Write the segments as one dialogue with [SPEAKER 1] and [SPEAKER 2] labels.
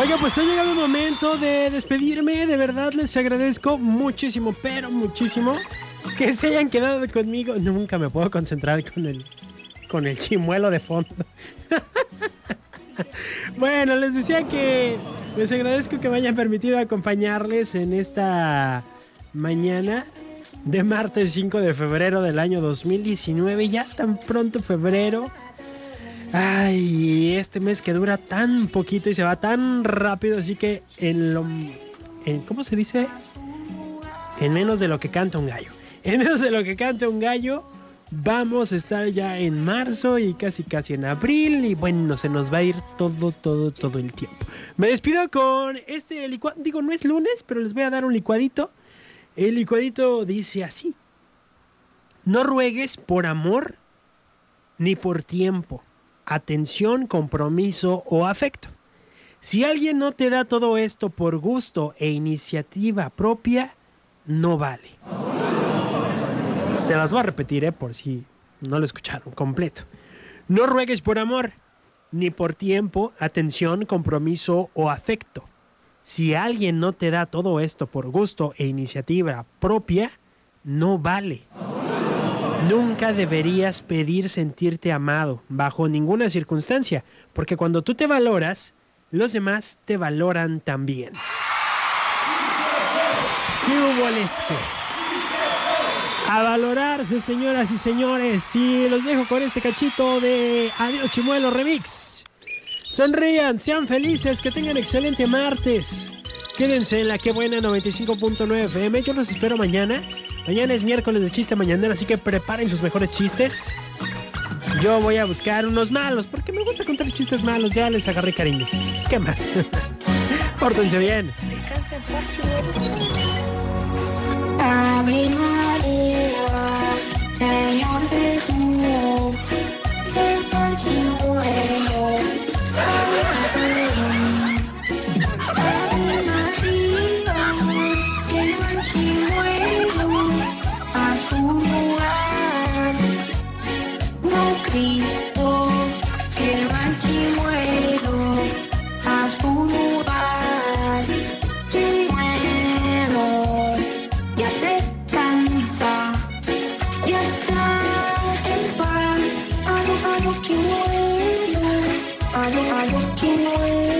[SPEAKER 1] Oiga, pues ha llegado el momento de despedirme. De verdad les agradezco muchísimo, pero muchísimo que se hayan quedado conmigo. Nunca me puedo concentrar con el, con el chimuelo de fondo. bueno, les decía que les agradezco que me hayan permitido acompañarles en esta mañana de martes 5 de febrero del año 2019. Ya tan pronto febrero. Ay, este mes que dura tan poquito y se va tan rápido, así que en lo... ¿Cómo se dice? En menos de lo que canta un gallo. En menos de lo que canta un gallo, vamos a estar ya en marzo y casi casi en abril. Y bueno, se nos va a ir todo, todo, todo el tiempo. Me despido con este licuado. Digo, no es lunes, pero les voy a dar un licuadito. El licuadito dice así. No ruegues por amor ni por tiempo atención, compromiso o afecto. Si alguien no te da todo esto por gusto e iniciativa propia, no vale. Se las voy a repetir, ¿eh? por si no lo escucharon completo. No ruegues por amor, ni por tiempo, atención, compromiso o afecto. Si alguien no te da todo esto por gusto e iniciativa propia, no vale. Nunca deberías pedir sentirte amado bajo ninguna circunstancia, porque cuando tú te valoras, los demás te valoran también. ¿Qué? A valorarse, señoras y señores. Y los dejo con este cachito de Adiós Chimuelo Remix. Sonrían, sean felices, que tengan excelente martes. Quédense en la que buena 95.9 FM. Yo los espero mañana Mañana es miércoles de chiste mañanero, así que preparen sus mejores chistes. Yo voy a buscar unos malos, porque me gusta contar chistes malos. Ya les agarré cariño. Es que más. Pórtense bien.
[SPEAKER 2] Cristo, que manchimuelo a su lugar. Chimuelo, ya
[SPEAKER 3] descansa, ya estás en paz. Aló, aló, chimuelo, aló, aló, chimuelo.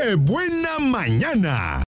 [SPEAKER 2] ¡Qué buena mañana!